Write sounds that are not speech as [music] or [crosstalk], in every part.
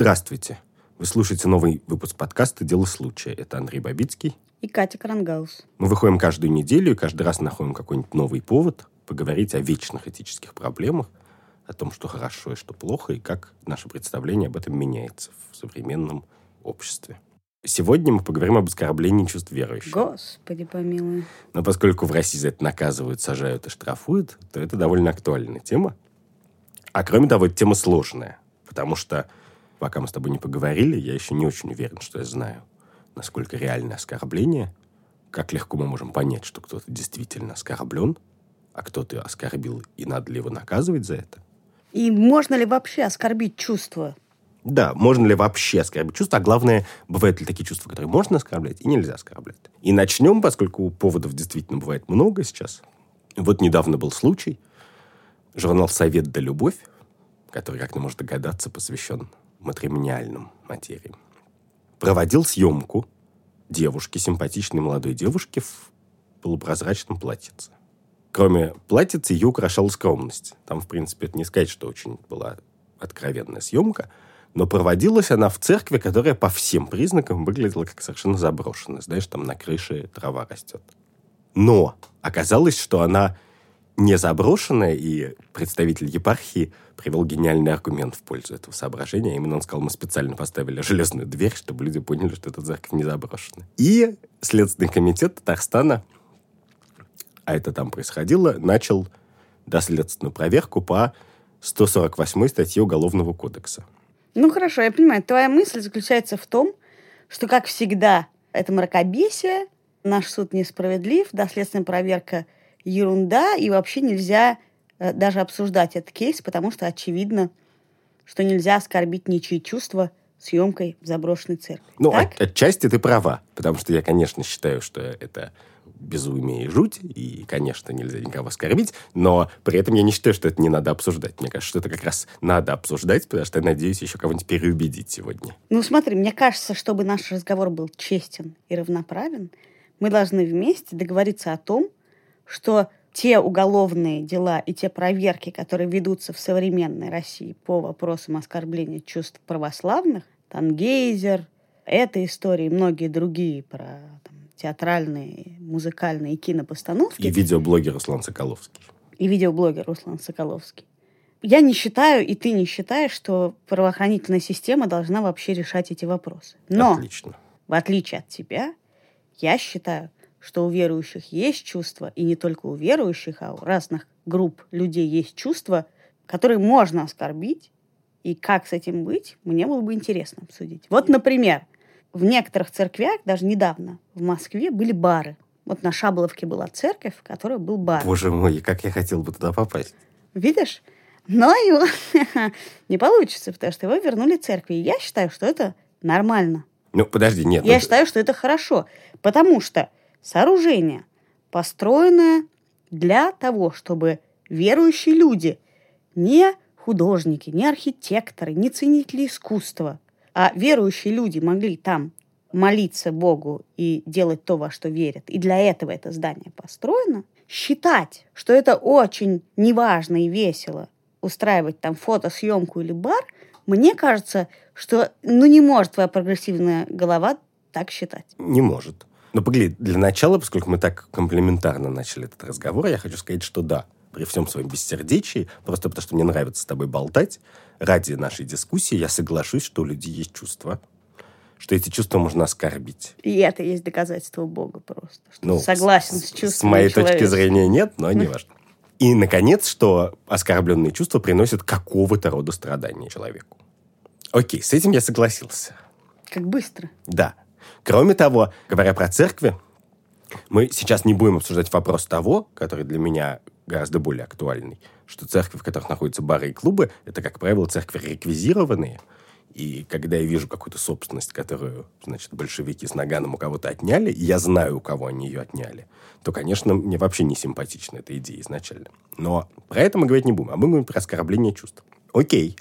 Здравствуйте. Вы слушаете новый выпуск подкаста «Дело случая». Это Андрей Бабицкий. И Катя Крангаус. Мы выходим каждую неделю и каждый раз находим какой-нибудь новый повод поговорить о вечных этических проблемах, о том, что хорошо и что плохо, и как наше представление об этом меняется в современном обществе. Сегодня мы поговорим об оскорблении чувств верующих. Господи помилуй. Но поскольку в России за это наказывают, сажают и штрафуют, то это довольно актуальная тема. А кроме того, тема сложная, потому что пока мы с тобой не поговорили, я еще не очень уверен, что я знаю, насколько реальное оскорбление, как легко мы можем понять, что кто-то действительно оскорблен, а кто-то оскорбил, и надо ли его наказывать за это. И можно ли вообще оскорбить чувства? Да, можно ли вообще оскорбить чувства, а главное, бывают ли такие чувства, которые можно оскорблять и нельзя оскорблять. И начнем, поскольку поводов действительно бывает много сейчас. Вот недавно был случай. Журнал «Совет да любовь», который, как ты можешь догадаться, посвящен матримониальным материям, проводил съемку девушки, симпатичной молодой девушки в полупрозрачном платьице. Кроме платьица, ее украшала скромность. Там, в принципе, это не сказать, что очень была откровенная съемка, но проводилась она в церкви, которая по всем признакам выглядела как совершенно заброшенная. Знаешь, там на крыше трава растет. Но оказалось, что она не заброшенная, и представитель епархии привел гениальный аргумент в пользу этого соображения. Именно он сказал, мы специально поставили железную дверь, чтобы люди поняли, что эта церковь не заброшена. И Следственный комитет Татарстана, а это там происходило, начал доследственную проверку по 148 статье Уголовного кодекса. Ну хорошо, я понимаю. Твоя мысль заключается в том, что, как всегда, это мракобесие, наш суд несправедлив, доследственная проверка – ерунда, и вообще нельзя э, даже обсуждать этот кейс, потому что очевидно, что нельзя оскорбить ничьи чувства съемкой в заброшенной церкви. Ну, от, отчасти ты права, потому что я, конечно, считаю, что это безумие и жуть, и, конечно, нельзя никого оскорбить, но при этом я не считаю, что это не надо обсуждать. Мне кажется, что это как раз надо обсуждать, потому что я надеюсь еще кого-нибудь переубедить сегодня. Ну, смотри, мне кажется, чтобы наш разговор был честен и равноправен, мы должны вместе договориться о том, что те уголовные дела и те проверки, которые ведутся в современной России по вопросам оскорбления чувств православных, Тангейзер, эта история и многие другие про там, театральные, музыкальные и кинопостановки. И видеоблогер Руслан Соколовский. И видеоблогер Руслан Соколовский. Я не считаю, и ты не считаешь, что правоохранительная система должна вообще решать эти вопросы. Но, Отлично. в отличие от тебя, я считаю, что у верующих есть чувства, и не только у верующих, а у разных групп людей есть чувства, которые можно оскорбить, и как с этим быть, мне было бы интересно обсудить. Вот, например, в некоторых церквях, даже недавно, в Москве были бары. Вот на Шабловке была церковь, в которой был бар. Боже мой, как я хотел бы туда попасть. Видишь? Но его [laughs] не получится, потому что его вернули церкви. И я считаю, что это нормально. Ну, подожди, нет. Я ну... считаю, что это хорошо. Потому что сооружение, построенное для того, чтобы верующие люди, не художники, не архитекторы, не ценители искусства, а верующие люди могли там молиться Богу и делать то, во что верят, и для этого это здание построено, считать, что это очень неважно и весело устраивать там фотосъемку или бар, мне кажется, что ну не может твоя прогрессивная голова так считать. Не может. Но погоди, для начала, поскольку мы так комплементарно начали этот разговор, я хочу сказать, что да, при всем своем бессердечии, просто потому что мне нравится с тобой болтать, ради нашей дискуссии я соглашусь, что у людей есть чувства, что эти чувства можно оскорбить. И это есть доказательство Бога просто. Ну, согласен с, с чувствами С моей точки зрения нет, но не важно. И, наконец, что оскорбленные чувства приносят какого-то рода страдания человеку. Окей, с этим я согласился. Как быстро. Да. Кроме того, говоря про церкви, мы сейчас не будем обсуждать вопрос того, который для меня гораздо более актуальный, что церкви, в которых находятся бары и клубы, это, как правило, церкви реквизированные. И когда я вижу какую-то собственность, которую, значит, большевики с наганом у кого-то отняли, и я знаю, у кого они ее отняли, то, конечно, мне вообще не симпатична эта идея изначально. Но про это мы говорить не будем, а мы говорим про оскорбление чувств. Окей,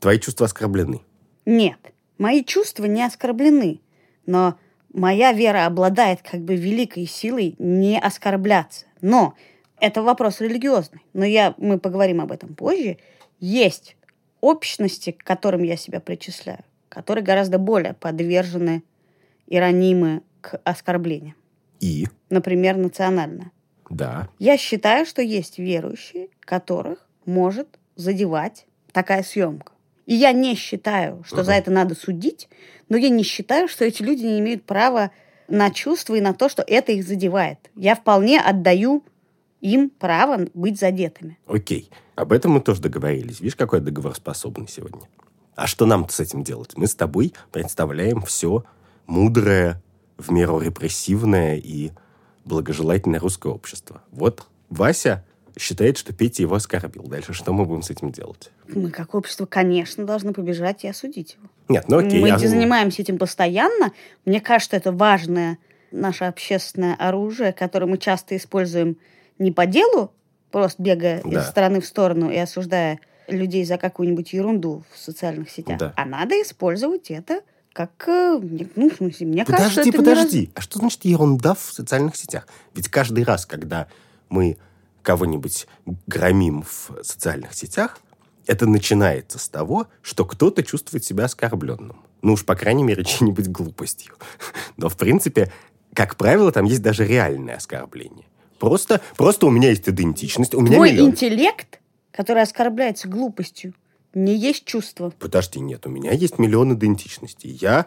твои чувства оскорблены. Нет, мои чувства не оскорблены но моя вера обладает как бы великой силой не оскорбляться. Но это вопрос религиозный. Но я, мы поговорим об этом позже. Есть общности, к которым я себя причисляю, которые гораздо более подвержены и ранимы к оскорблениям. И? Например, национальное. Да. Я считаю, что есть верующие, которых может задевать такая съемка. И я не считаю, что Ага. за это надо судить, но я не считаю, что эти люди не имеют права на чувства и на то, что это их задевает. Я вполне отдаю им право быть задетыми. Окей. Об этом мы тоже договорились. Видишь, какой я договороспособный сегодня. А что нам с этим делать? Мы с тобой представляем все мудрое, в меру репрессивное и благожелательное русское общество. Вот Вася считает, что Петя его оскорбил. Dальше что мы будем с этим делать? Мы, как общество, конечно, должны побежать и осудить его. Нет, ну окей. Мы я- занимаемся этим постоянно. Мне кажется, это важное наше общественное оружие, которое мы часто используем не по делу, просто бегая Да. из стороны в сторону и осуждая людей за какую-нибудь ерунду в социальных сетях. Да. А надо использовать это как... э, Ну, в смысле, мне кажется, Подожди, это не раз- подожди. А что значит ерунда в социальных сетях? Ведь каждый раз, когда мы кого-нибудь громим в социальных сетях, это начинается с того, что кто-то чувствует себя оскорбленным. Ну уж, по крайней мере, [laughs] чьей-нибудь глупостью. Но, в принципе, как правило, там есть даже реальное оскорбление. Просто, просто у меня есть идентичность, у меня Твой миллион. интеллект, который оскорбляется глупостью, не есть чувство. Подожди, нет, у меня есть миллион идентичностей. Я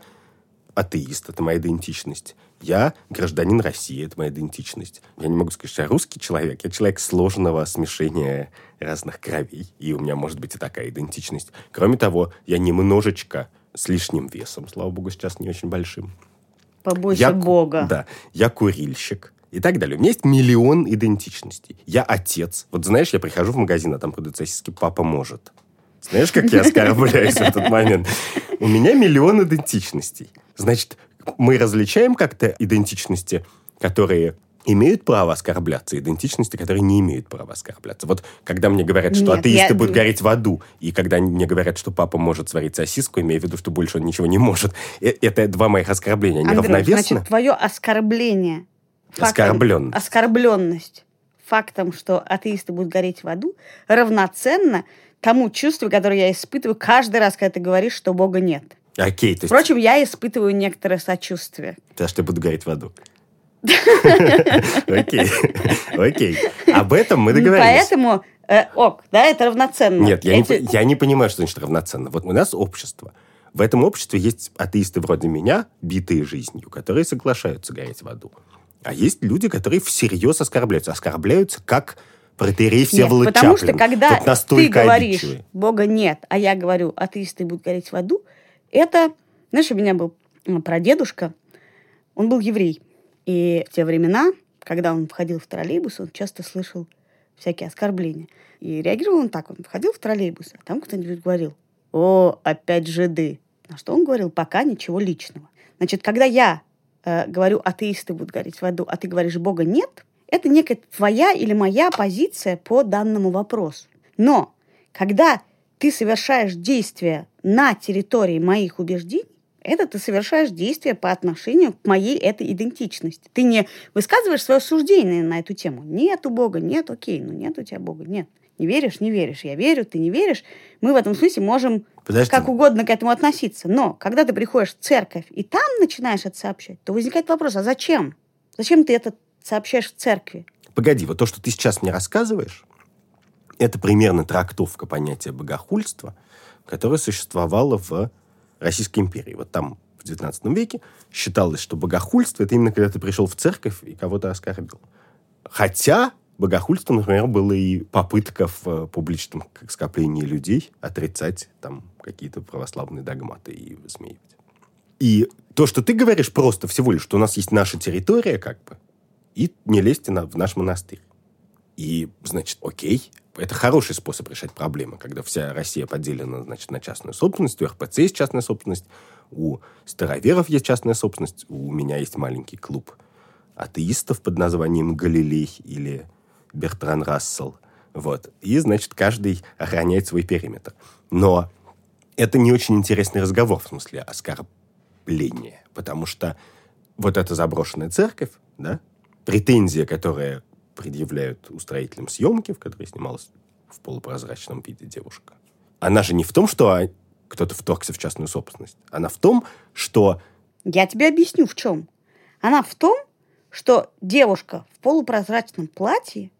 атеист, это моя идентичность. Я гражданин России, это моя идентичность. Я не могу сказать, что я русский человек. Я человек сложного смешения разных кровей. И у меня может быть и такая идентичность. Кроме того, я немножечко с лишним весом, слава богу, сейчас не очень большим. Побойся Я Бога. Да. Я курильщик. И так далее. У меня есть миллион идентичностей. Я отец. Вот знаешь, я прихожу в магазин, а там продаются сосиски «Папа может». Знаешь, как я оскорбляюсь в этот момент? [laughs] У меня миллион идентичностей. Значит, мы различаем как-то идентичности, которые имеют право оскорбляться, идентичности, которые не имеют права оскорбляться. Вот когда мне говорят, что Нет, атеисты я- будут гореть в аду, и когда мне говорят, что папа может сварить сосиску, имея в виду, что больше он ничего не может, э- это два моих оскорбления. Они Андрей, равновесны? значит, твое оскорбление, Оскорбленность. оскорбленность фактом, что атеисты будут гореть в аду, равноценно тому чувству, которое я испытываю каждый раз, когда ты говоришь, что Бога нет. Окей, то есть Впрочем, я испытываю некоторое сочувствие. Потому что я буду гореть в аду. [laughs] Окей. Окей. Об этом мы договорились. Поэтому, э, ок, да, это равноценно. Нет, я не, понимаю, что значит равноценно. Вот у нас общество. В этом обществе есть атеисты вроде меня, битые жизнью, которые соглашаются гореть в аду. А есть люди, которые всерьез оскорбляются. Оскорбляются, как протерей Нет, Всеволод потому что Чаплин. когда Вот ты говоришь, обидчивый. Бога нет, а я говорю, атеисты будут гореть в аду, это, знаешь, у меня был прадедушка, он был еврей. И в те времена, когда он входил в троллейбус, он часто слышал всякие оскорбления. И реагировал он так, он входил в троллейбус, а там кто-нибудь говорил, о, опять жиды. На что он говорил, пока ничего личного. Значит, когда я э, говорю, атеисты будут гореть в аду, а ты говоришь, Бога нет, это некая твоя или моя позиция по данному вопросу. Но когда ты совершаешь действия на территории моих убеждений, это ты совершаешь действия по отношению к моей этой идентичности. Ты не высказываешь свое суждение на эту тему. Нет у Бога, нет, окей, ну нет у тебя Бога, нет. Не веришь, не веришь. Я верю, ты не веришь. Мы в этом смысле можем Подожди. как угодно к этому относиться. Но когда ты приходишь в церковь и там начинаешь это сообщать, то возникает вопрос, а зачем? Зачем ты это сообщаешь в церкви? Погоди, вот то, что ты сейчас мне рассказываешь, это примерно трактовка понятия богохульства, которое существовало в Российской империи. Вот там в XIX веке считалось, что богохульство – это именно когда ты пришел в церковь и кого-то оскорбил. Хотя богохульство, например, было и попытка в э, публичном скоплении людей отрицать там какие-то православные догматы и высмеивать. И то, что ты говоришь просто всего лишь, что у нас есть наша территория, как бы, и не лезьте на, в наш монастырь. И, значит, окей, это хороший способ решать проблемы, когда вся Россия поделена, значит, на частную собственность, у РПЦ есть частная собственность, у староверов есть частная собственность, у меня есть маленький клуб атеистов под названием Галилей или Бертран Рассел. Вот. И, значит, каждый охраняет свой периметр. Но это не очень интересный разговор, в смысле оскорбления, потому что вот эта заброшенная церковь, да, претензия, которая предъявляют устроителям съемки, в которой снималась в полупрозрачном виде девушка, Она же не в том, что а, кто-то вторгся в частную собственность. Она в том, что... Я тебе объясню, в чем. Она в том, что девушка в полупрозрачном платье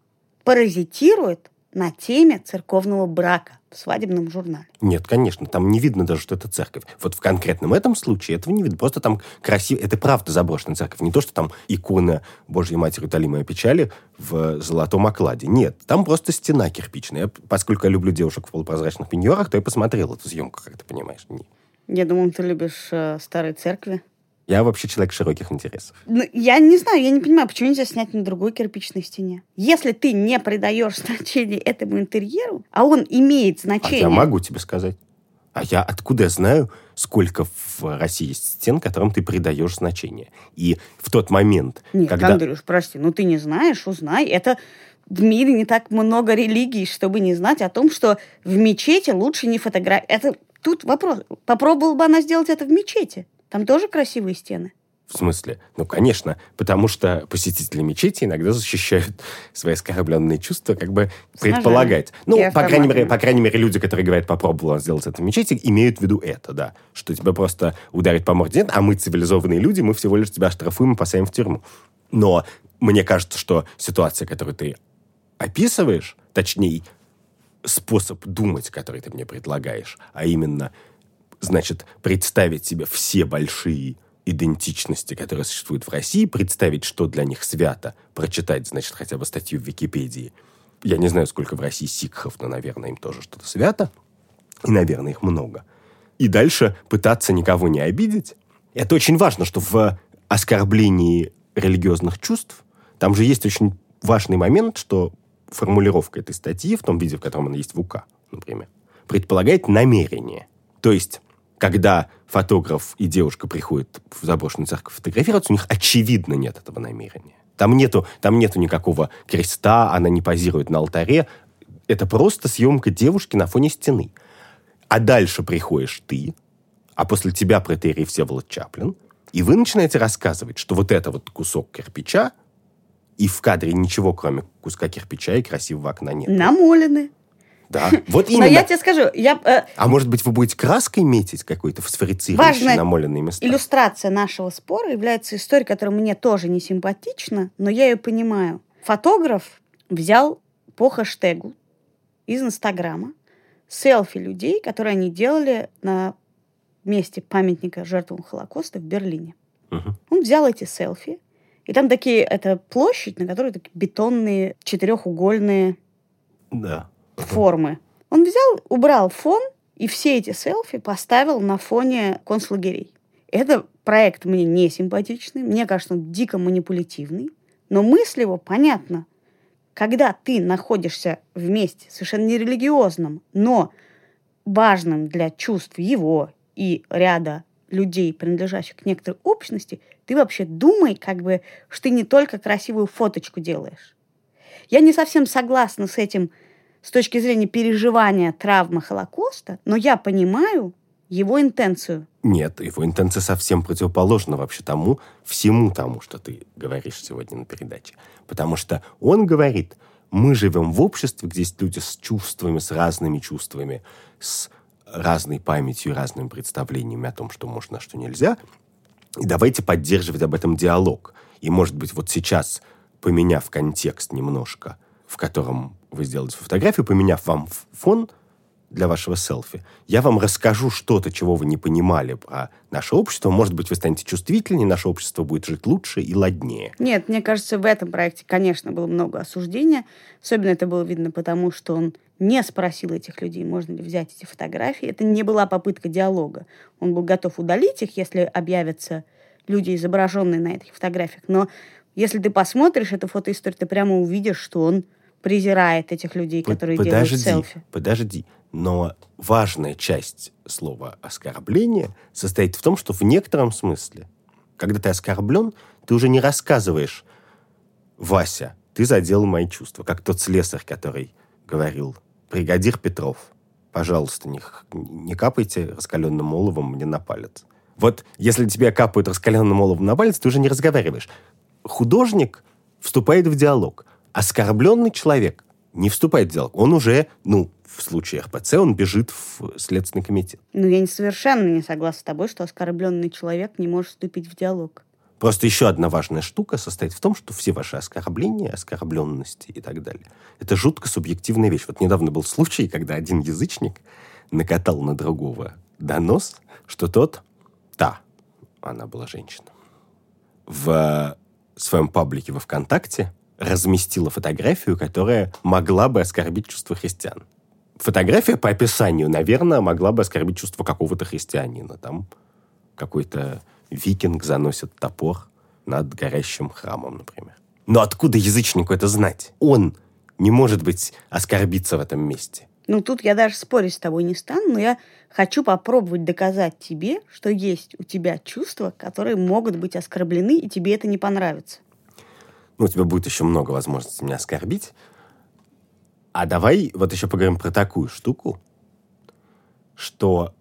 паразитирует на теме церковного брака в свадебном журнале. Нет, конечно, там не видно даже, что это церковь. Вот в конкретном этом случае этого не видно. Просто там красиво... Это правда заброшенная церковь. Не то, что там икона Божьей Матери Утолимой печали в золотом окладе. Нет, там просто стена кирпичная. Поскольку я люблю девушек в полупрозрачных пеньюарах, то я посмотрел эту съемку, как ты понимаешь. Не. Я думаю, ты любишь э, старые церкви. Я вообще человек широких интересов. Ну, я не знаю, я не понимаю, почему нельзя снять на другой кирпичной стене. Если ты не придаешь [laughs] значения этому интерьеру, а он имеет значение... А я могу тебе сказать. А я откуда я знаю, сколько в России есть стен, которым ты придаешь значение? И в тот момент, Нет, когда... Андрюш, прости, ну ты не знаешь, узнай. Это в мире не так много религий, чтобы не знать о том, что в мечети лучше не фотографировать. Это тут вопрос. Попробовала бы она сделать это в мечети? Там тоже красивые стены? В смысле? Ну, конечно, потому что посетители мечети иногда защищают свои оскорбленные чувства, как бы предполагать. Ну, по крайней, мере, по крайней мере, люди, которые говорят, попробовала сделать это в мечети, имеют в виду это, да. Что тебя просто ударить по морде нет, а мы цивилизованные люди, мы всего лишь тебя штрафуем и посадим в тюрьму. Но мне кажется, что ситуация, которую ты описываешь, точнее, способ думать, который ты мне предлагаешь, а именно – значит, представить себе все большие идентичности, которые существуют в России, представить, что для них свято, прочитать, значит, хотя бы статью в Википедии. Я не знаю, сколько в России сикхов, но, наверное, им тоже что-то свято. И, наверное, их много. И дальше пытаться никого не обидеть. Это очень важно, что в оскорблении религиозных чувств там же есть очень важный момент, что формулировка этой статьи, в том виде, в котором она есть в УК, например, предполагает намерение. То есть когда фотограф и девушка приходят в заброшенную церковь фотографироваться, у них очевидно нет этого намерения. Там нету, там нету никакого креста, она не позирует на алтаре. Это просто съемка девушки на фоне стены. А дальше приходишь ты, а после тебя протерий Всеволод Чаплин, и вы начинаете рассказывать, что вот это вот кусок кирпича, и в кадре ничего, кроме куска кирпича и красивого окна нет. Намолены. Да, вот именно. Но я тебе скажу, я... Э, а может быть, вы будете краской метить какой-то в сферицирующий намоленные места? иллюстрация нашего спора является историей, которая мне тоже не симпатична, но я ее понимаю. Фотограф взял по хэштегу из Инстаграма селфи людей, которые они делали на месте памятника жертвам Холокоста в Берлине. Угу. Он взял эти селфи, и там такие, это площадь, на которой такие бетонные четырехугольные да формы. Он взял, убрал фон и все эти селфи поставил на фоне концлагерей. Это проект мне не симпатичный, мне кажется, он дико манипулятивный, но мысль его понятна. Когда ты находишься вместе, совершенно нерелигиозным, но важным для чувств его и ряда людей, принадлежащих к некоторой общности, ты вообще думай, как бы, что ты не только красивую фоточку делаешь. Я не совсем согласна с этим с точки зрения переживания травмы Холокоста, но я понимаю его интенцию. Нет, его интенция совсем противоположна вообще тому, всему тому, что ты говоришь сегодня на передаче. Потому что он говорит, мы живем в обществе, где есть люди с чувствами, с разными чувствами, с разной памятью разными представлениями о том, что можно, а что нельзя. И давайте поддерживать об этом диалог. И, может быть, вот сейчас, поменяв контекст немножко, в котором вы сделаете фотографию, поменяв вам фон для вашего селфи, я вам расскажу что-то, чего вы не понимали про наше общество. Может быть, вы станете чувствительнее, наше общество будет жить лучше и ладнее. Нет, мне кажется, в этом проекте, конечно, было много осуждения. Особенно это было видно потому, что он не спросил этих людей, можно ли взять эти фотографии. Это не была попытка диалога. Он был готов удалить их, если объявятся люди, изображенные на этих фотографиях. Но если ты посмотришь эту фотоисторию, ты прямо увидишь, что он презирает этих людей, которые подожди, делают селфи. Подожди, но важная часть слова оскорбление состоит в том, что в некотором смысле, когда ты оскорблен, ты уже не рассказываешь, Вася, ты задел мои чувства, как тот слесарь, который говорил, бригадир Петров, пожалуйста, не, не капайте раскаленным оловом мне на палец. Вот если тебе капают раскаленным оловом на палец, ты уже не разговариваешь. Художник вступает в диалог оскорбленный человек не вступает в диалог. Он уже, ну, в случае РПЦ, он бежит в Следственный комитет. Ну, я не совершенно не согласна с тобой, что оскорбленный человек не может вступить в диалог. Просто еще одна важная штука состоит в том, что все ваши оскорбления, оскорбленности и так далее, это жутко субъективная вещь. Вот недавно был случай, когда один язычник накатал на другого донос, что тот, та, она была женщина, в своем паблике во ВКонтакте разместила фотографию, которая могла бы оскорбить чувство христиан. Фотография по описанию, наверное, могла бы оскорбить чувство какого-то христианина. Там какой-то викинг заносит топор над горящим храмом, например. Но откуда язычнику это знать? Он не может быть оскорбиться в этом месте. Ну, тут я даже спорить с тобой не стану, но я хочу попробовать доказать тебе, что есть у тебя чувства, которые могут быть оскорблены, и тебе это не понравится. Ну, у тебя будет еще много возможностей меня оскорбить. А давай вот еще поговорим про такую штуку, что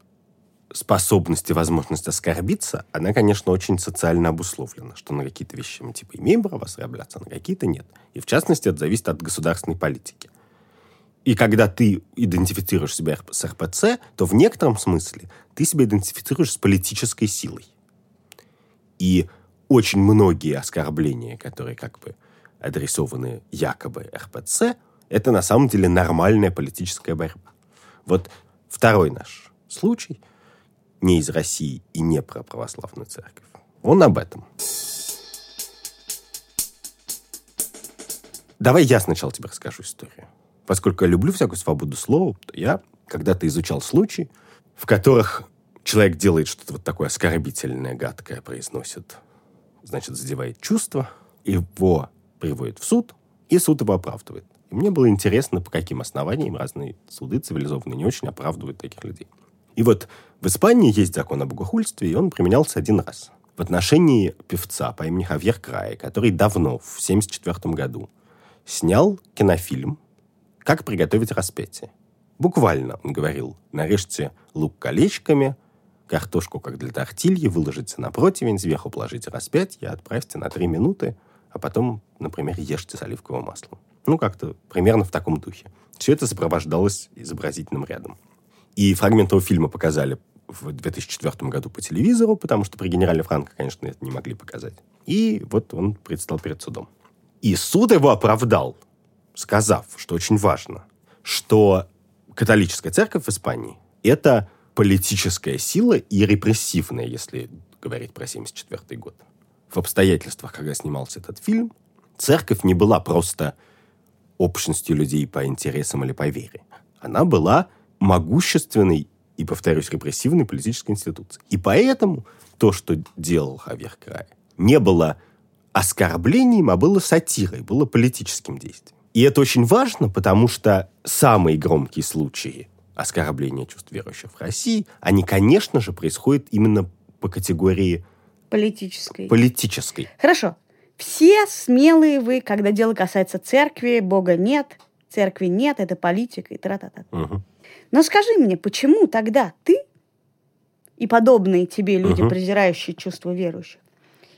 способность и возможность оскорбиться, она, конечно, очень социально обусловлена, что на какие-то вещи мы типа имеем право оскорбляться, а на какие-то нет. И в частности, это зависит от государственной политики. И когда ты идентифицируешь себя с РПЦ, то в некотором смысле ты себя идентифицируешь с политической силой. И очень многие оскорбления, которые как бы адресованы якобы РПЦ, это на самом деле нормальная политическая борьба. Вот второй наш случай, не из России и не про православную церковь, он об этом. Давай я сначала тебе расскажу историю. Поскольку я люблю всякую свободу слова, то я когда-то изучал случаи, в которых человек делает что-то вот такое оскорбительное, гадкое, произносит, значит, задевает чувства, его приводит в суд, и суд его оправдывает. И мне было интересно, по каким основаниям разные суды цивилизованные не очень оправдывают таких людей. И вот в Испании есть закон об богохульстве, и он применялся один раз. В отношении певца по имени Хавьер Край, который давно, в 1974 году, снял кинофильм как приготовить распятие? Буквально, он говорил, нарежьте лук колечками, картошку, как для тортильи, выложите на противень, сверху положите распятие, отправьте на три минуты, а потом, например, ешьте с оливковым маслом. Ну, как-то примерно в таком духе. Все это сопровождалось изобразительным рядом. И фрагмент этого фильма показали в 2004 году по телевизору, потому что при генерале Франко, конечно, это не могли показать. И вот он предстал перед судом. И суд его оправдал сказав, что очень важно, что католическая церковь в Испании – это политическая сила и репрессивная, если говорить про 1974 год. В обстоятельствах, когда снимался этот фильм, церковь не была просто общностью людей по интересам или по вере. Она была могущественной и, повторюсь, репрессивной политической институцией. И поэтому то, что делал Хавьер Край, не было оскорблением, а было сатирой, было политическим действием. И это очень важно, потому что самые громкие случаи оскорбления чувств верующих в России, они, конечно же, происходят именно по категории политической. политической. Хорошо. Все смелые вы, когда дело касается церкви, Бога нет, церкви нет, это политика и тра-та-та. Угу. Но скажи мне, почему тогда ты и подобные тебе люди, Мгм. презирающие чувства верующих,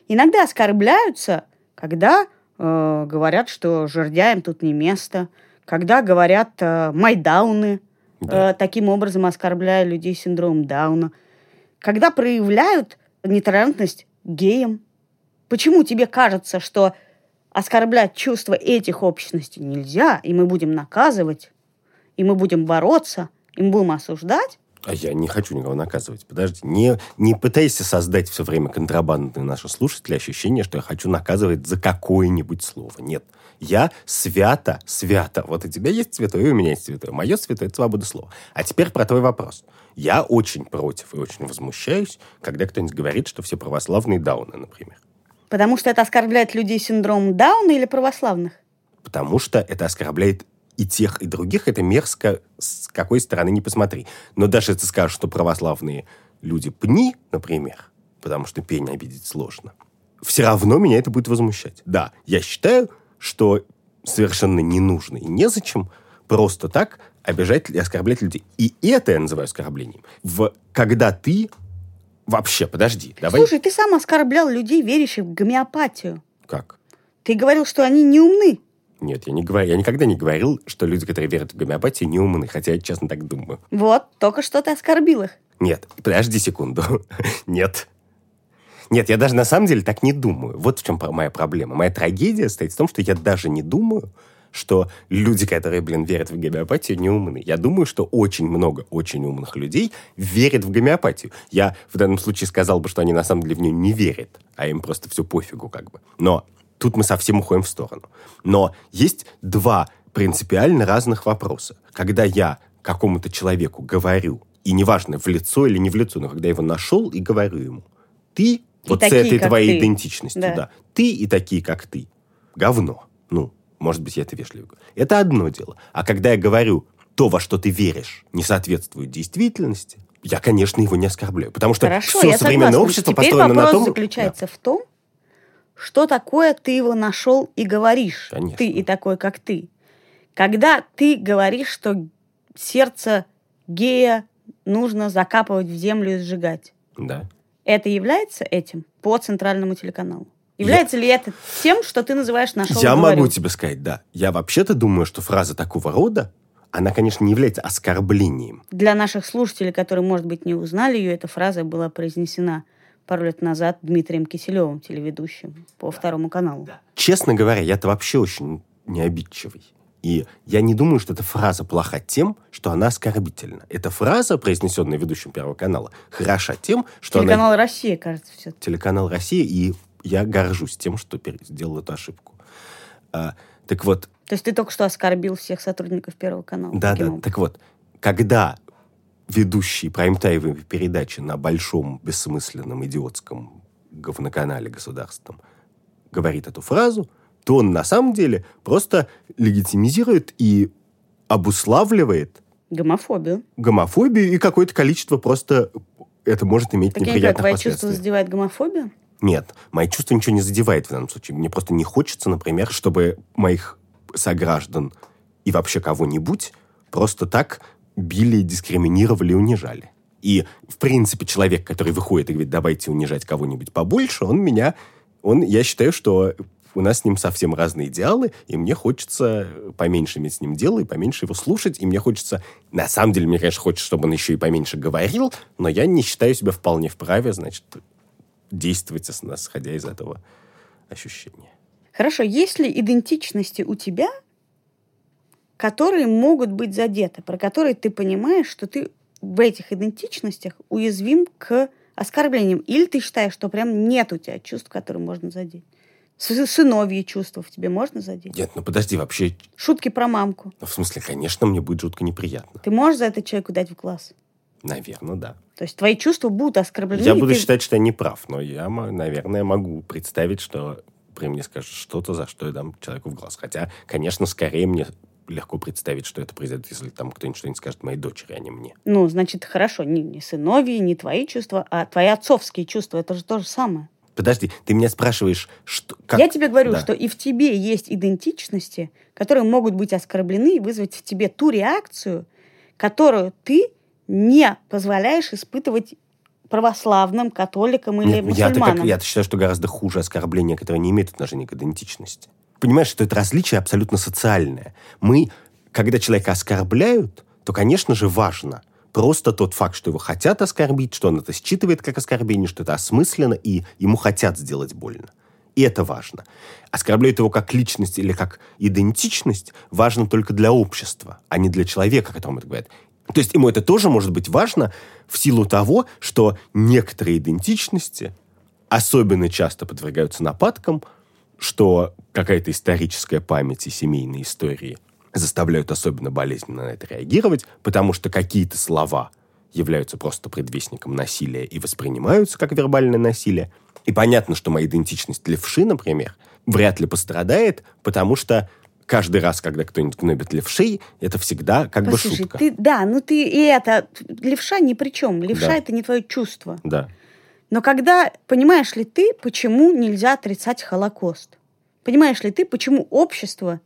иногда оскорбляются, когда э, говорят, что жердяям тут не место, когда говорят э, майдауны, Да. э, таким образом оскорбляя людей с синдромом Дауна, когда проявляют нетолерантность геям. Почему тебе кажется, что оскорблять чувства этих общностей нельзя, и мы будем наказывать, и мы будем бороться, и мы будем осуждать? А я не хочу никого наказывать. Подожди, не, не пытайся создать все время контрабандные наши слушатели ощущение, что я хочу наказывать за какое-нибудь слово. Нет. Я свято, свято. Вот у тебя есть святое, и у меня есть святое. Мое святое – это свобода слова. А теперь про твой вопрос. Я очень против и очень возмущаюсь, когда кто-нибудь говорит, что все православные дауны, например. Потому что это оскорбляет людей с синдромом Дауна или православных? Потому что это оскорбляет и тех, и других. Это мерзко, с какой стороны не посмотри. Но даже если ты скажешь, что православные люди пни, например, потому что пень обидеть сложно, все равно меня это будет возмущать. Да, я считаю, что совершенно не нужно и незачем просто так обижать и оскорблять людей. И это я называю оскорблением. В, когда ты... Вообще, подожди, давай... Слушай, ты сам оскорблял людей, верящих в гомеопатию. Как? Ты говорил, что они не умны. Нет, я не говорю, я никогда не говорил, что люди, которые верят в гомеопатию, не умны, хотя я честно так думаю. Вот, только что ты оскорбил их. Нет, подожди секунду. [laughs] Нет. Нет, я даже на самом деле так не думаю. Вот в чем моя проблема. Моя трагедия стоит в том, что я даже не думаю, что люди, которые, блин, верят в гомеопатию, не умны. Я думаю, что очень много очень умных людей верят в гомеопатию. Я в данном случае сказал бы, что они на самом деле в нее не верят, а им просто все пофигу как бы. Но тут мы совсем уходим в сторону. Но есть два принципиально разных вопроса. Когда я какому-то человеку говорю, и неважно, в лицо или не в лицо, но когда я его нашел и говорю ему, ты и вот с этой твоей ты. идентичностью, да. да, ты и такие, как ты, говно. Ну, может быть, я это вежливо говорю. Это одно дело. А когда я говорю, то, во что ты веришь, не соответствует действительности, я, конечно, его не оскорбляю. Потому что Хорошо, все современное согласна. общество Теперь построено на том... заключается да. в том, что такое ты его нашел и говоришь. Конечно. Ты и такой, как ты. Когда ты говоришь, что сердце гея нужно закапывать в землю и сжигать. Да. Это является этим по центральному телеканалу? Является я... ли это тем, что ты называешь нашел Я могу тебе сказать, да. Я вообще-то думаю, что фраза такого рода, она, конечно, не является оскорблением. Для наших слушателей, которые, может быть, не узнали ее, эта фраза была произнесена пару лет назад Дмитрием Киселевым, телеведущим по да. Второму каналу. Да. Честно говоря, я-то вообще очень необидчивый. И я не думаю, что эта фраза плоха тем, что она оскорбительна. Эта фраза, произнесенная ведущим Первого канала, хороша тем, что Телеканал она... «Россия», кажется, все. Телеканал «Россия», и я горжусь тем, что сделал эту ошибку. А, так вот... То есть ты только что оскорбил всех сотрудников Первого канала? Да, да. Так вот, когда ведущий прайм-тайвой передачи на большом, бессмысленном, идиотском говноканале государственном говорит эту фразу, то он на самом деле просто легитимизирует и обуславливает гомофобию. Гомофобию и какое-то количество просто это может иметь так неприятных твои последствий. чувства задевает гомофобию? Нет, мои чувства ничего не задевает в данном случае. Мне просто не хочется, например, чтобы моих сограждан и вообще кого-нибудь просто так били, дискриминировали унижали. И, в принципе, человек, который выходит и говорит, давайте унижать кого-нибудь побольше, он меня... Он, я считаю, что у нас с ним совсем разные идеалы, и мне хочется поменьше иметь с ним дело, и поменьше его слушать, и мне хочется... На самом деле, мне, конечно, хочется, чтобы он еще и поменьше говорил, но я не считаю себя вполне вправе, значит, действовать, исходя из этого ощущения. Хорошо, есть ли идентичности у тебя, которые могут быть задеты, про которые ты понимаешь, что ты в этих идентичностях уязвим к оскорблениям? Или ты считаешь, что прям нет у тебя чувств, которые можно задеть? Сыновьи чувства в тебе можно задеть? Нет, ну подожди, вообще... Шутки про мамку. Ну, в смысле, конечно, мне будет жутко неприятно. Ты можешь за это человеку дать в глаз? Наверное, да. То есть твои чувства будут оскорблены. Я буду ты... считать, что я не прав, но я, наверное, могу представить, что при мне скажут что-то, за что я дам человеку в глаз. Хотя, конечно, скорее мне легко представить, что это произойдет, если там кто-нибудь что-нибудь скажет моей дочери, а не мне. Ну, значит, хорошо, не, не сыновьи, не твои чувства, а твои отцовские чувства. Это же то же самое. Подожди, ты меня спрашиваешь, что... Как... Я тебе говорю, да. что и в тебе есть идентичности, которые могут быть оскорблены и вызвать в тебе ту реакцию, которую ты не позволяешь испытывать православным, католикам или Нет, мусульманам. Я-то, я считаю, что гораздо хуже оскорбления, которые не имеют отношения к идентичности. Понимаешь, что это различие абсолютно социальное. Мы, когда человека оскорбляют, то, конечно же, важно, Просто тот факт, что его хотят оскорбить, что он это считывает как оскорбление, что это осмысленно, и ему хотят сделать больно. И это важно. Оскорбляют его как личность или как идентичность важно только для общества, а не для человека, которому это говорят. То есть ему это тоже может быть важно в силу того, что некоторые идентичности особенно часто подвергаются нападкам, что какая-то историческая память и семейные истории – заставляют особенно болезненно на это реагировать, потому что какие-то слова являются просто предвестником насилия и воспринимаются как вербальное насилие. И понятно, что моя идентичность левши, например, вряд ли пострадает, потому что каждый раз, когда кто-нибудь гнобит левшей, это всегда как Послушай, бы шутка. Ты, да, ну ты и это... Левша ни при чем. Левша да. это не твое чувство. Да. Но когда... Понимаешь ли ты, почему нельзя отрицать Холокост? Понимаешь ли ты, почему общество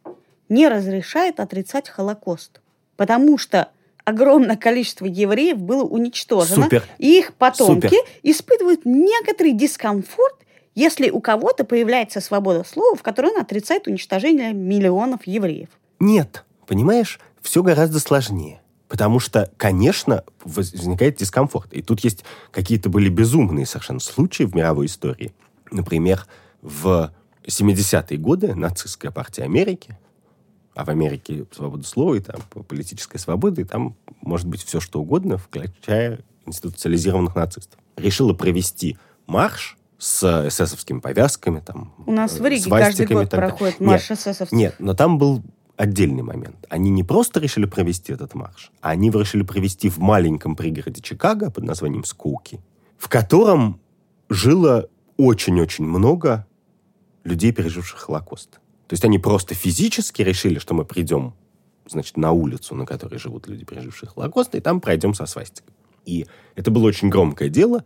не разрешает отрицать Холокост, потому что огромное количество евреев было уничтожено, Супер. и их потомки Супер. испытывают некоторый дискомфорт если у кого-то появляется свобода слова, в которой он отрицает уничтожение миллионов евреев. Нет, понимаешь, все гораздо сложнее. Потому что, конечно, возникает дискомфорт. И тут есть какие-то были безумные совершенно случаи в мировой истории. Например, в 70-е годы нацистская партия Америки, а в Америке свобода слова и там политическая свобода, и там может быть все что угодно, включая институциализированных нацистов, решила провести марш с эсэсовскими повязками. Там, У нас в Риге каждый год проходит марш эсэсовцев. Нет, но там был отдельный момент. Они не просто решили провести этот марш, а они его решили провести в маленьком пригороде Чикаго под названием Скуки, в котором жило очень-очень много людей, переживших Холокост. То есть они просто физически решили, что мы придем значит, на улицу, на которой живут люди, пережившие Холокост, и там пройдем со свастикой. И это было очень громкое дело,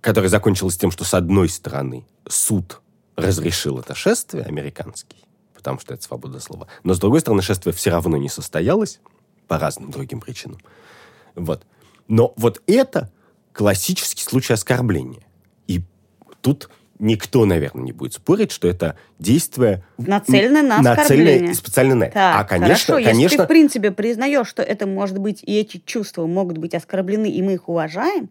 которое закончилось тем, что с одной стороны суд разрешил это шествие американский, потому что это свобода слова. Но, с другой стороны, шествие все равно не состоялось по разным другим причинам. Вот. Но вот это классический случай оскорбления. И тут никто, наверное, не будет спорить, что это действие... Нацеленное на оскорбление. Нацеленное специально на это. Так, а, конечно, хорошо, конечно... если ты, в принципе, признаешь, что это может быть, и эти чувства могут быть оскорблены, и мы их уважаем,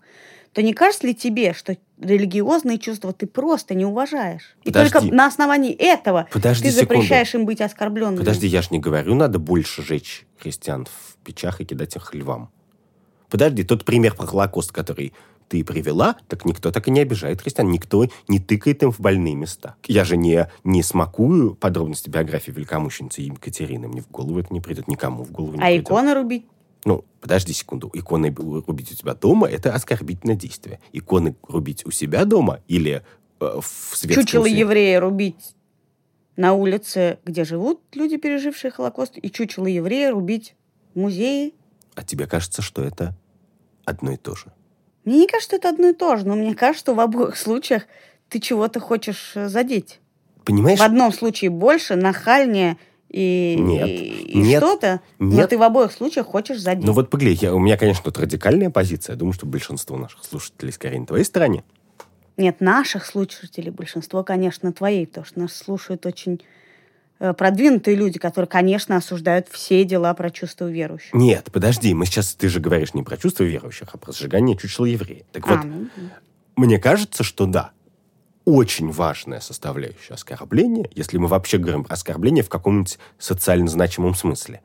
то не кажется ли тебе, что религиозные чувства ты просто не уважаешь? И Подожди. только на основании этого Подожди ты секунду. запрещаешь им быть оскорбленными. Подожди, я ж не говорю, надо больше жечь христиан в печах и кидать их львам. Подожди, тот пример про Холокост, который ты привела, так никто так и не обижает христиан, никто не тыкает им в больные места. Я же не, не смакую подробности биографии великомученицы Екатерины, мне в голову это не придет, никому в голову не а придет. иконы рубить? Ну, подожди секунду. Иконы рубить у тебя дома – это оскорбительное действие. Иконы рубить у себя дома или э, в светском Чучело свете? еврея рубить на улице, где живут люди, пережившие Холокост, и чучело еврея рубить в музее. А тебе кажется, что это одно и то же? Мне не кажется, что это одно и то же, но мне кажется, что в обоих случаях ты чего-то хочешь э, задеть. Понимаешь? В одном случае больше, нахальнее и, Нет, и нет, что-то, но ты в обоих случаях хочешь задеть. Ну вот погляди, я, у меня, конечно, тут радикальная позиция. Я думаю, что большинство наших слушателей скорее на твоей стороне. Нет, наших слушателей большинство, конечно, твоей, потому что нас слушают очень э, продвинутые люди, которые, конечно, осуждают все дела про чувства верующих. Нет, подожди, мы сейчас, ты же говоришь не про чувства верующих, а про сжигание чучела еврея. Так вот, А, ну, мне кажется, что да, очень важная составляющая оскорбления, если мы вообще говорим оскорбление в каком-нибудь социально значимом смысле.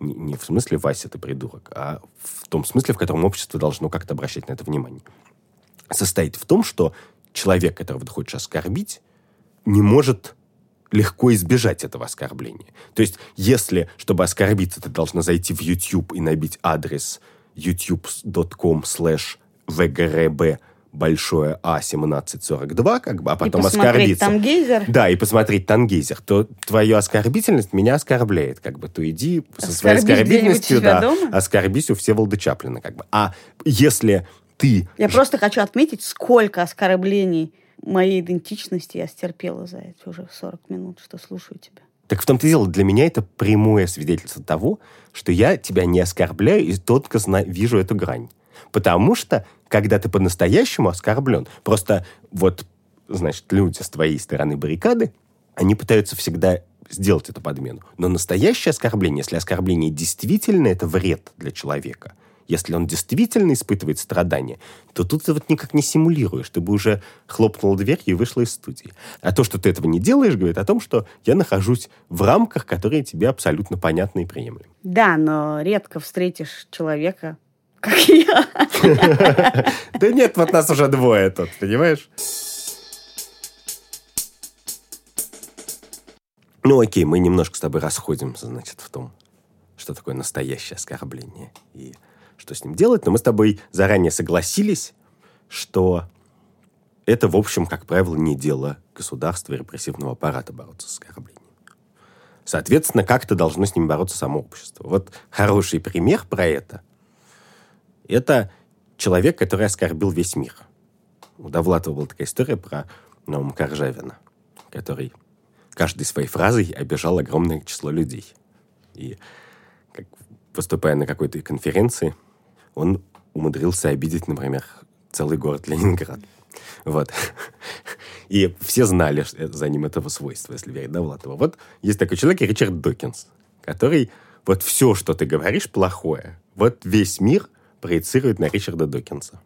Не, не в смысле «Вася, ты придурок», а в том смысле, в котором общество должно как-то обращать на это внимание. Состоит в том, что человек, которого ты хочешь оскорбить, не может легко избежать этого оскорбления. То есть, если, чтобы оскорбиться, ты должна зайти в YouTube и набить адрес youtube.com slash vgrb большое А1742, как бы, а потом и оскорбиться. там гейзер. Да, и посмотреть тангейзер, то твою оскорбительность меня оскорбляет. Как бы, то иди со своей оскорбительностью, да, дома? оскорбись у Всеволода Чаплина. Как бы. А если ты... Я просто хочу отметить, сколько оскорблений моей идентичности я стерпела за эти уже 40 минут, что слушаю тебя. Так в том-то и дело, для меня это прямое свидетельство того, что я тебя не оскорбляю и зна- вижу эту грань. Потому что, когда ты по-настоящему оскорблен, просто вот, значит, люди с твоей стороны баррикады, они пытаются всегда сделать эту подмену. Но настоящее оскорбление, если оскорбление действительно это вред для человека, если он действительно испытывает страдания, то тут ты вот никак не симулируешь. Ты бы уже хлопнула дверь и вышла из студии. А то, что ты этого не делаешь, говорит о том, что я нахожусь в рамках, которые тебе абсолютно понятны и приемлемы. Да, но редко встретишь человека, как я. [laughs] Да нет, вот нас уже двое тут, понимаешь? Ну окей, мы немножко с тобой расходимся, значит, в том, что такое настоящее оскорбление и что с ним делать, но мы с тобой заранее согласились, что это, в общем, как правило, не дело государства и репрессивного аппарата бороться с оскорблением. Соответственно, как-то должно с ним бороться само общество. Вот хороший пример про это – это человек, который оскорбил весь мир. У Довлатова была такая история про Наум Коржавина, который каждой своей фразой обижал огромное число людей. И как, выступая на какой-то конференции, он умудрился обидеть, например, целый город Ленинград. Вот. [laughs] И все знали за ним этого свойства, если верить Довлатову. Вот есть такой человек, Ричард Докинс, который вот все, что ты говоришь, плохое. Вот весь мир проецирует на Ричарда Докинса.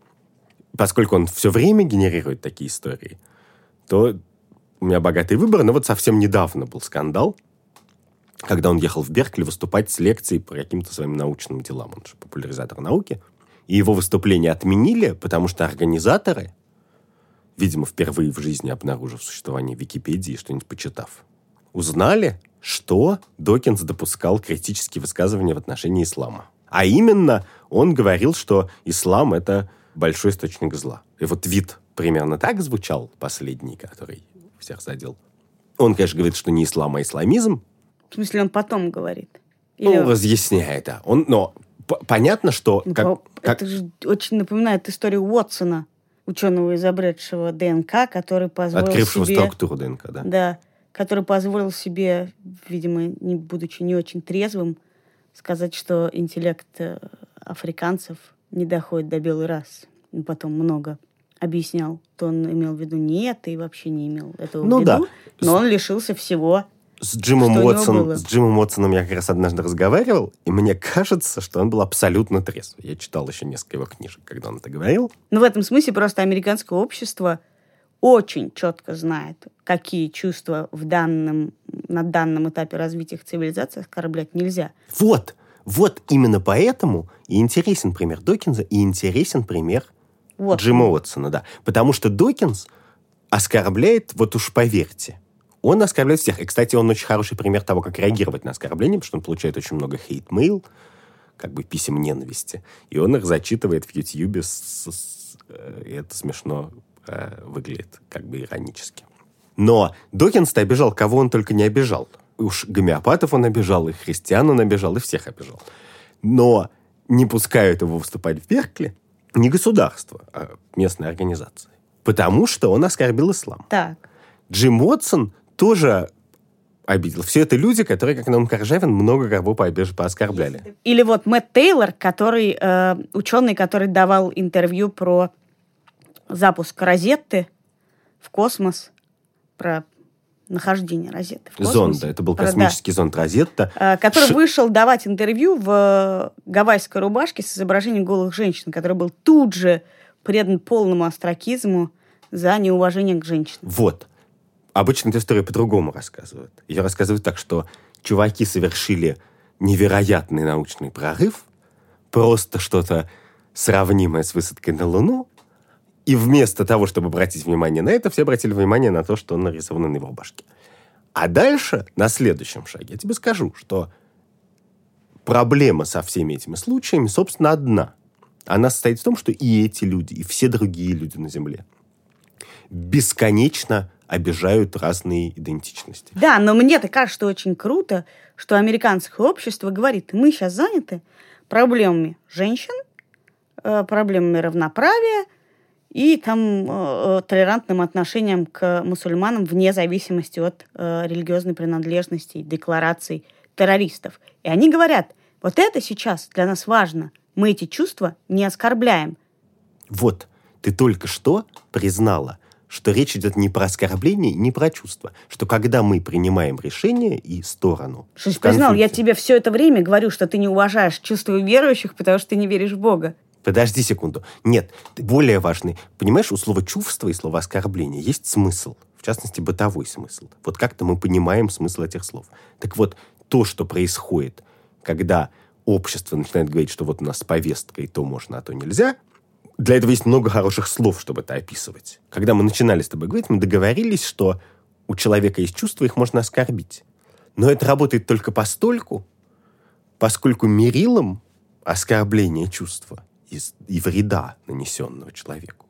Поскольку он все время генерирует такие истории, то у меня богатый выбор. Но вот совсем недавно был скандал, когда он ехал в Беркли выступать с лекцией по каким-то своим научным делам. Он же популяризатор науки. И его выступление отменили, потому что организаторы, видимо, впервые в жизни обнаружив существование Википедии, что-нибудь почитав, узнали, что Докинс допускал критические высказывания в отношении ислама. А именно, он говорил, что ислам – это большой источник зла. И вот вид примерно так звучал, последний, который всех задел. Он, конечно, говорит, что не ислам, а исламизм. В смысле, он потом говорит? Или... Ну, разъясняет, да. Он, но понятно, что... Ну, как, это как... же очень напоминает историю Уотсона, ученого, изобретшего ДНК, который позволил Открывшего себе... структуру ДНК, да. Да, который позволил себе, видимо, не будучи не очень трезвым, сказать, что интеллект э, африканцев не доходит до белой расы. Потом много объяснял, то он имел в виду не это и вообще не имел этого ну, в виду, да. но он лишился всего с Джимом, Уотсон, с Джимом Уотсоном я как раз однажды разговаривал, и мне кажется, что он был абсолютно трезв. Я читал еще несколько его книжек, когда он это говорил. Ну, в этом смысле просто американское общество очень четко знает, какие чувства в данном, на данном этапе развития их цивилизации оскорблять нельзя. Вот, вот именно поэтому и интересен пример Докинза, и интересен пример вот. Джима Уотсона, да. Потому что Докинс оскорбляет, вот уж поверьте, он оскорбляет всех. И, кстати, он очень хороший пример того, как реагировать на оскорбление, потому что он получает очень много hate mail, как бы писем ненависти. И он их зачитывает в Ютьюбе, с, с, э, и это смешно э, выглядит, как бы иронически. Но Докинс-то обижал, кого он только не обижал. Уж гомеопатов он обижал, и христиан он обижал, и всех обижал. Но не пускают его выступать в Беркли не государство, а местная организация. Потому что он оскорбил ислам. Так. Джим Уотсон тоже обидел. Все это люди, которые, как Наум Коржевин, много кого пообиж, пооскорбляли. Или вот Мэтт Тейлор, который, э, ученый, который давал интервью про запуск розетты в космос, про нахождение розетты в космосе. Зонда. Это был космический да. зонд Розетта. Э, который Ш... вышел давать интервью в гавайской рубашке с изображением голых женщин, который был тут же предан полному астракизму за неуважение к женщинам. Вот. Обычно эту историю по-другому рассказывают. Ее рассказывают так, что чуваки совершили невероятный научный прорыв, просто что-то сравнимое с высадкой на Луну, и вместо того, чтобы обратить внимание на это, все обратили внимание на то, что нарисовано на его башке. А дальше, на следующем шаге, я тебе скажу, что проблема со всеми этими случаями, собственно, одна. Она состоит в том, что и эти люди, и все другие люди на Земле бесконечно обижают разные идентичности. Да, но мне-то кажется, очень круто, что американское общество говорит, мы сейчас заняты проблемами женщин, э, проблемами равноправия и там э, э, толерантным отношением к мусульманам вне зависимости от религиозной принадлежности и деклараций террористов. И они говорят, вот это сейчас для нас важно, мы эти чувства не оскорбляем. Вот, ты только что признала, что речь идет не про оскорбление, не про чувства. Что когда мы принимаем решение и сторону... Что ж, признал, я тебе все это время говорю, что ты не уважаешь чувства верующих, потому что ты не веришь в Бога. Подожди секунду. Нет, более важный. Понимаешь, у слова «чувство» и слова «оскорбление» есть смысл. В частности, бытовой смысл. Вот как-то мы понимаем смысл этих слов. Так вот, то, что происходит, когда общество начинает говорить, что вот у нас повестка, и то можно, а то нельзя – для этого есть много хороших слов, чтобы это описывать. Когда мы начинали с тобой говорить, мы договорились, что у человека есть чувства, их можно оскорбить. Но это работает только постольку, поскольку мерилом оскорбления чувства и, и вреда, нанесенного человеку,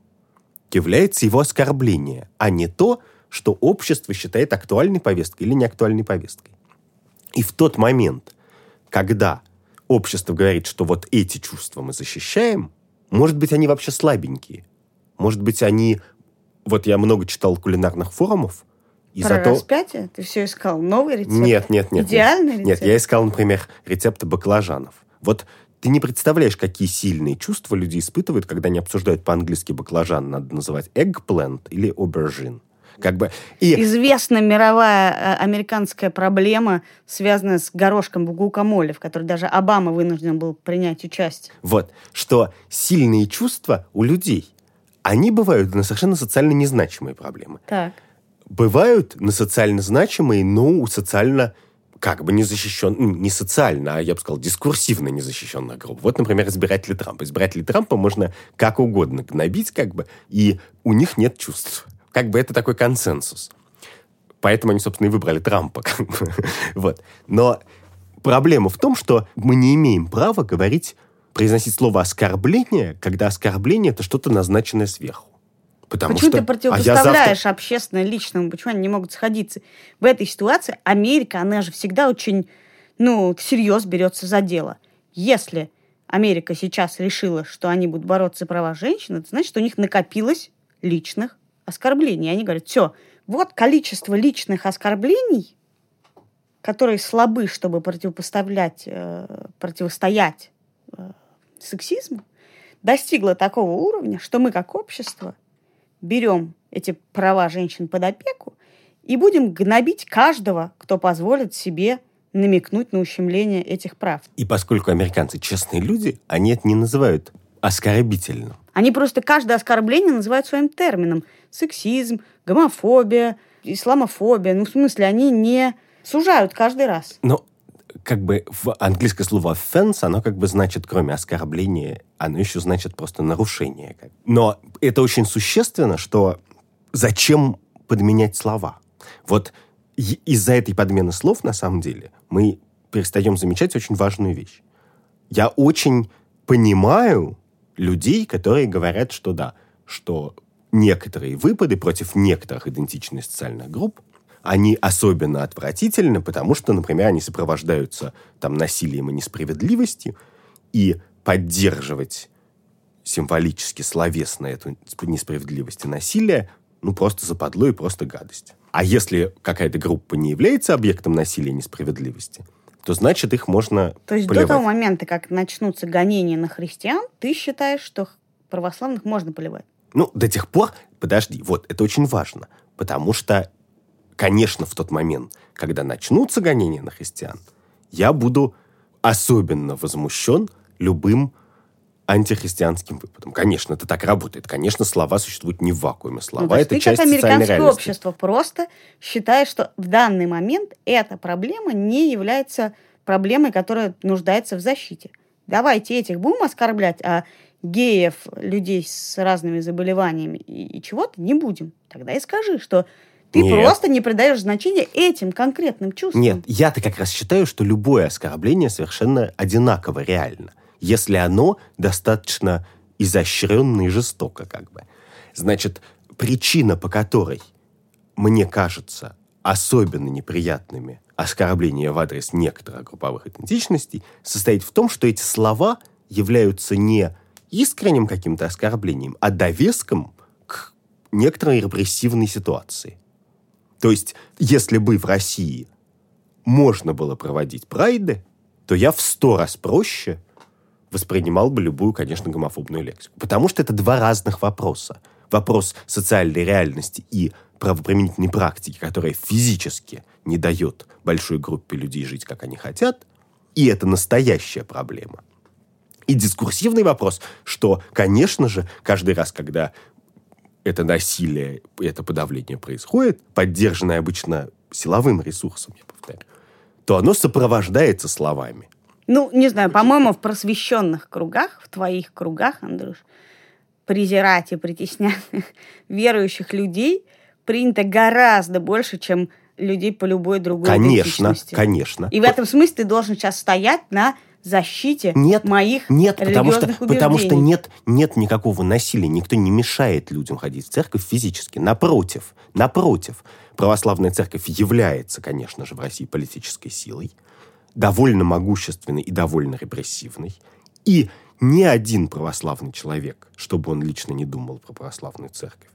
является его оскорбление, а не то, что общество считает актуальной повесткой или неактуальной повесткой. И в тот момент, когда общество говорит, что вот эти чувства мы защищаем, может быть, они вообще слабенькие. Может быть, они... Вот я много читал кулинарных форумов, и Про зато... распятие? Ты все искал? Новый рецепт? Нет, нет, нет. Идеальный нет. рецепт? Нет, я искал, например, рецепты баклажанов. Вот ты не представляешь, какие сильные чувства люди испытывают, когда они обсуждают по-английски баклажан. Надо называть eggplant или aubergine. Как бы, и... Известна мировая э, американская проблема, связанная с горошком в гукамоле, в которой даже Обама вынужден был принять участие. Вот, что сильные чувства у людей, они бывают на совершенно социально незначимые проблемы. Так. Бывают на социально значимые, но у социально как бы незащищен, ну, не социально, а я бы сказал, дискурсивно незащищенных групп. Вот, например, избиратели Трампа. Избиратели Трампа можно как угодно гнобить, как бы, и у них нет чувств. Как бы это такой консенсус. Поэтому они, собственно, и выбрали Трампа. [laughs] Как бы. вот. Но проблема в том, что мы не имеем права говорить, произносить слово «оскорбление», когда оскорбление – это что-то назначенное сверху. Потому Почему что... ты противопоставляешь а завтра... общественное личному? Почему они не могут сходиться? В этой ситуации Америка, она же всегда очень, ну, всерьез берется за дело. Если Америка сейчас решила, что они будут бороться за права женщин, это значит, что у них накопилось личных оскорблений. И они говорят, все, вот количество личных оскорблений, которые слабы, чтобы противопоставлять, э, противостоять э, сексизму, достигло такого уровня, что мы как общество берем эти права женщин под опеку и будем гнобить каждого, кто позволит себе намекнуть на ущемление этих прав. И поскольку американцы честные люди, они это не называют оскорбительным. Они просто каждое оскорбление называют своим термином. Сексизм, гомофобия, исламофобия. Ну, в смысле, они не сужают каждый раз. Но как бы в английское слово offense, оно как бы значит, кроме оскорбления, оно еще значит просто нарушение. Но это очень существенно, что зачем подменять слова? Вот из-за этой подмены слов, на самом деле, мы перестаем замечать очень важную вещь. Я очень понимаю людей, которые говорят, что да, что некоторые выпады против некоторых идентичных социальных групп они особенно отвратительны, потому что, например, они сопровождаются там насилием и несправедливостью, и поддерживать символически, словесно эту несправедливость и насилие, ну, просто западло и просто гадость. А если какая-то группа не является объектом насилия и несправедливости, то значит их можно То есть поливать. до того момента, как начнутся гонения на христиан, ты считаешь, что православных можно поливать? Ну, до тех пор, подожди, вот, это очень важно, потому что конечно, в тот момент, когда начнутся гонения на христиан, я буду особенно возмущен любым антихристианским выпадом. Конечно, это так работает. Конечно, слова существуют не в вакууме. Слова ну, это ты часть как американское реальности. общество просто считаешь, что в данный момент эта проблема не является проблемой, которая нуждается в защите. Давайте этих будем оскорблять, а геев, людей с разными заболеваниями и, и чего-то не будем. Тогда и скажи, что ты Нет. просто не придаешь значения этим конкретным чувствам. Нет, я-то как раз считаю, что любое оскорбление совершенно одинаково реально, если оно достаточно изощренно и жестоко как бы. Значит, причина, по которой мне кажется особенно неприятными оскорбления в адрес некоторых групповых идентичностей, состоит в том, что эти слова являются не искренним каким-то оскорблением, а довеском к некоторой репрессивной ситуации. То есть, если бы в России можно было проводить прайды, то я в сто раз проще воспринимал бы любую, конечно, гомофобную лексику. Потому что это два разных вопроса. Вопрос социальной реальности и правоприменительной практики, которая физически не дает большой группе людей жить, как они хотят, и это настоящая проблема. И дискурсивный вопрос, что, конечно же, каждый раз, когда это насилие, это подавление происходит, поддержанное обычно силовым ресурсом, я повторяю, то оно сопровождается словами. Ну, не знаю, по-моему, в просвещенных кругах, в твоих кругах, Андрюш, презирать и притеснять [laughs] верующих людей принято гораздо больше, чем людей по любой другой Конечно, конечно. И в этом смысле ты должен сейчас стоять на защите нет, моих нет, потому что, убеждений. потому что нет, нет никакого насилия, никто не мешает людям ходить в церковь физически. Напротив, напротив, православная церковь является, конечно же, в России политической силой, довольно могущественной и довольно репрессивной. И ни один православный человек, чтобы он лично не думал про православную церковь,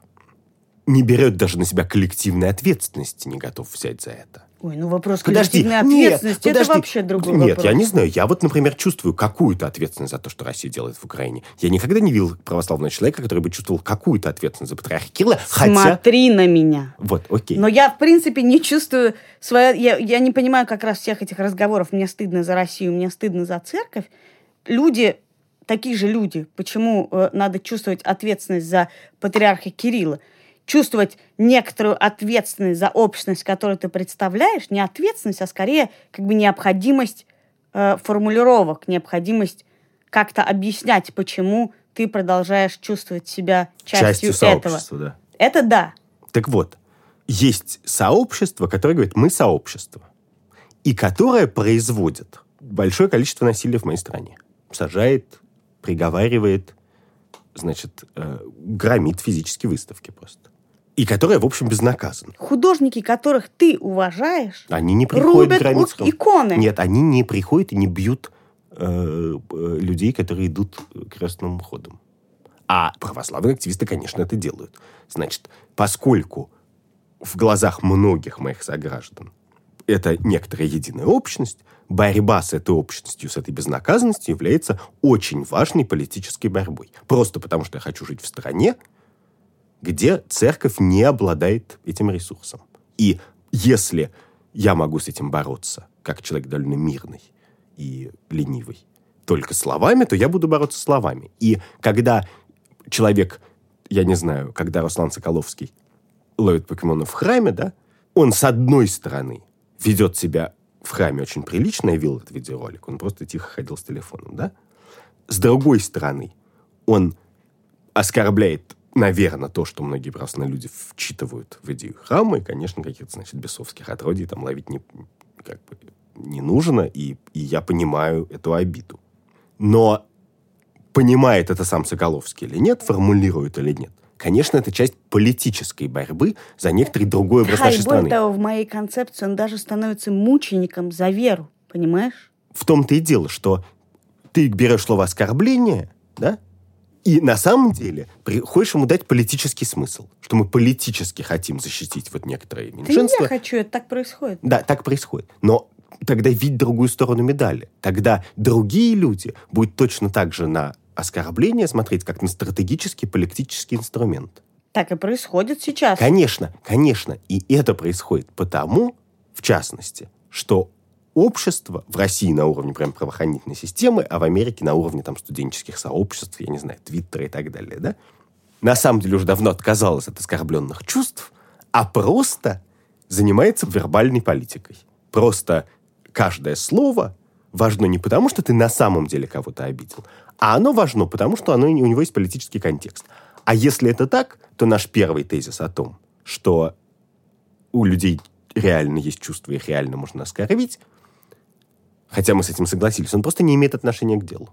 не берет даже на себя коллективной ответственности, не готов взять за это. Ой, ну вопрос Подожди, коллективной нет, ответственности это подожди. вообще другой Нет, вопрос. я не знаю. Я вот, например, чувствую какую-то ответственность за то, что Россия делает в Украине. Я никогда не видел православного человека, который бы чувствовал какую-то ответственность за патриарха Кирилла, хотя... Смотри на меня. Вот, окей. Но я, в принципе, не чувствую свое... Я, я не понимаю как раз всех этих разговоров. Мне стыдно за Россию, мне стыдно за церковь. Люди, такие же люди, почему э, надо чувствовать ответственность за патриарха Кирилла? Чувствовать некоторую ответственность за общность, которую ты представляешь, не ответственность, а скорее как бы необходимость э, формулировок, необходимость как-то объяснять, почему ты продолжаешь чувствовать себя частью, Частью этого. да. Это да. Так вот, есть сообщество, которое говорит, мы сообщество, и которое производит большое количество насилия в моей стране. Сажает, приговаривает, значит, э, громит физические выставки просто. И которое, в общем, безнаказанно. Художники, которых ты уважаешь, Они не приходят рубят вот иконы. Нет, они не приходят и не бьют э, э, людей, которые идут крестным ходом. А православные активисты, конечно, это делают. Значит, поскольку в глазах многих моих сограждан это некоторая единая общность, борьба с этой общностью, с этой безнаказанностью является очень важной политической борьбой. Просто потому, что я хочу жить в стране, где церковь не обладает этим ресурсом. И если я могу с этим бороться, как человек довольно мирный и ленивый, только словами, то я буду бороться словами. И когда человек, я не знаю, когда Руслан Соколовский ловит покемонов в храме, да, он с одной стороны ведет себя в храме очень прилично, я видел этот видеоролик, он просто тихо ходил с телефоном, да. С другой стороны, он оскорбляет, наверное, то, что многие православные люди вчитывают в идею храма, и, конечно, каких-то, значит, бесовских отродий там ловить не, как бы, не нужно, и, и я понимаю эту обиду. Но понимает это сам Соколовский или нет, формулирует или нет, конечно, это часть политической борьбы за некоторый другой образ Да, нашей более страны. того, в моей концепции он даже становится мучеником за веру, понимаешь? В том-то и дело, что ты берешь слово оскорбление, да, и на самом деле при- хочешь ему дать политический смысл, что мы политически хотим защитить вот некоторые Да не меньшинства. я хочу, это так происходит. Да, так происходит. Но тогда видеть другую сторону медали. Тогда другие люди будут точно так же на оскорбление смотреть, как на стратегический политический инструмент. Так и происходит сейчас. Конечно, конечно. И это происходит потому, в частности, что общество в России на уровне прям правоохранительной системы, а в Америке на уровне там студенческих сообществ, я не знаю, Твиттера и так далее, да, на самом деле уже давно отказалось от оскорбленных чувств, а просто занимается вербальной политикой. Просто каждое слово важно не потому, что ты на самом деле кого-то обидел, а оно важно потому, что оно, у него есть политический контекст. А если это так, то наш первый тезис о том, что у людей реально есть чувства, их реально можно оскорбить, хотя мы с этим согласились, он просто не имеет отношения к делу.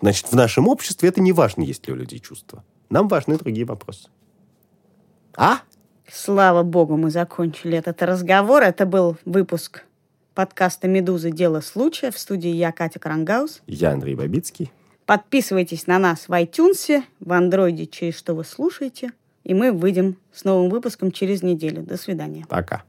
Значит, в нашем обществе это не важно, есть ли у людей чувства. Нам важны другие вопросы. А? Слава богу, мы закончили этот разговор. Это был выпуск подкаста «Медузы. Дело случая». В студии я, Катя Крангаус. Я Андрей Бабицкий. Подписывайтесь на нас в iTunes, в Андроиде, через что вы слушаете. И мы выйдем с новым выпуском через неделю. До свидания. Пока.